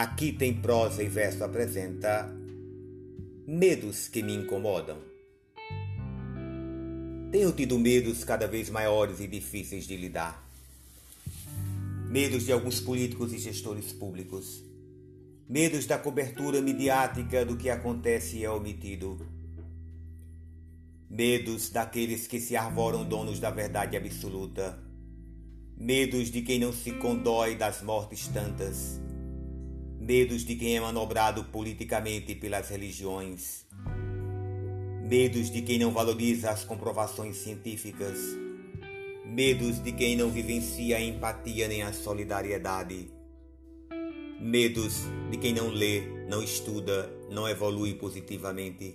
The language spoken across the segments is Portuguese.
Aqui tem prosa e verso apresenta medos que me incomodam. Tenho tido medos cada vez maiores e difíceis de lidar. Medos de alguns políticos e gestores públicos. Medos da cobertura midiática do que acontece e é omitido. Medos daqueles que se arvoram donos da verdade absoluta. Medos de quem não se condói das mortes tantas medos de quem é manobrado politicamente pelas religiões, medos de quem não valoriza as comprovações científicas, medos de quem não vivencia a empatia nem a solidariedade, medos de quem não lê, não estuda, não evolui positivamente,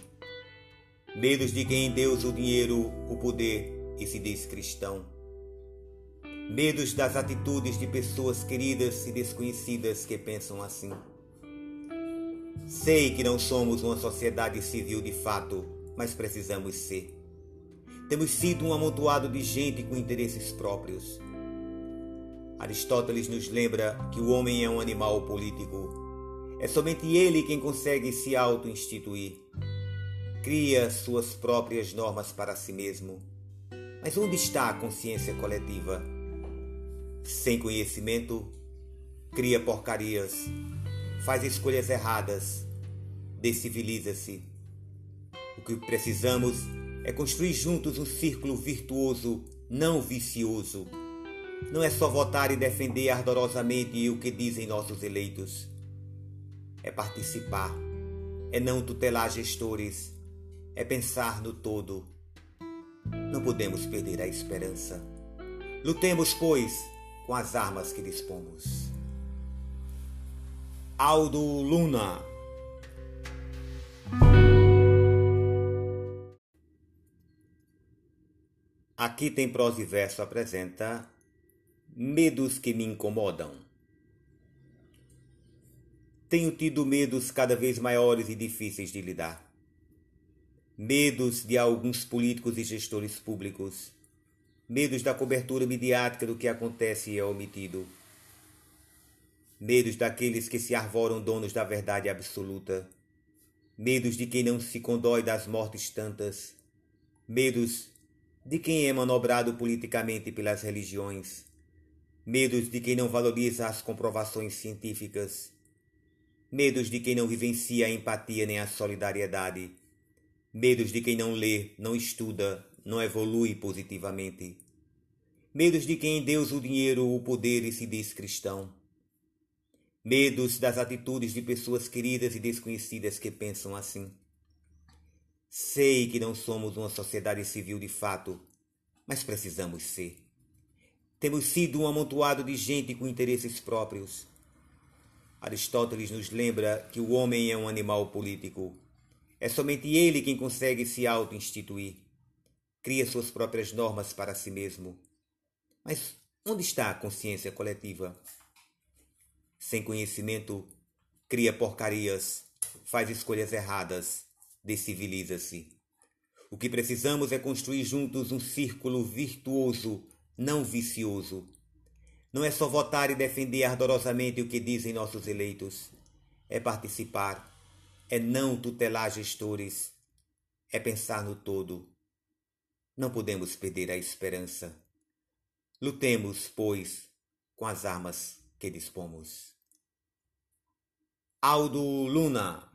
medos de quem Deus o dinheiro, o poder e se diz cristão medos das atitudes de pessoas queridas e desconhecidas que pensam assim. Sei que não somos uma sociedade civil de fato, mas precisamos ser. Temos sido um amontoado de gente com interesses próprios. Aristóteles nos lembra que o homem é um animal político. É somente ele quem consegue se auto-instituir. Cria suas próprias normas para si mesmo. Mas onde está a consciência coletiva? Sem conhecimento, cria porcarias, faz escolhas erradas, desciviliza-se. O que precisamos é construir juntos um círculo virtuoso, não vicioso. Não é só votar e defender ardorosamente o que dizem nossos eleitos. É participar, é não tutelar gestores, é pensar no todo. Não podemos perder a esperança. Lutemos, pois, com as armas que dispomos. Aldo Luna Aqui tem prosa e verso apresenta Medos que me incomodam. Tenho tido medos cada vez maiores e difíceis de lidar. Medos de alguns políticos e gestores públicos medos da cobertura midiática do que acontece e é omitido, medos daqueles que se arvoram donos da verdade absoluta, medos de quem não se condói das mortes tantas, medos de quem é manobrado politicamente pelas religiões, medos de quem não valoriza as comprovações científicas, medos de quem não vivencia a empatia nem a solidariedade, medos de quem não lê, não estuda, não evolui positivamente. Medos de quem Deus o dinheiro, o poder e se diz cristão. Medos das atitudes de pessoas queridas e desconhecidas que pensam assim. Sei que não somos uma sociedade civil de fato, mas precisamos ser. Temos sido um amontoado de gente com interesses próprios. Aristóteles nos lembra que o homem é um animal político. É somente ele quem consegue se auto-instituir cria suas próprias normas para si mesmo. Mas onde está a consciência coletiva? Sem conhecimento, cria porcarias, faz escolhas erradas, desciviliza-se. O que precisamos é construir juntos um círculo virtuoso, não vicioso. Não é só votar e defender ardorosamente o que dizem nossos eleitos. É participar, é não tutelar gestores, é pensar no todo não podemos perder a esperança. Lutemos, pois, com as armas que dispomos. Aldo Luna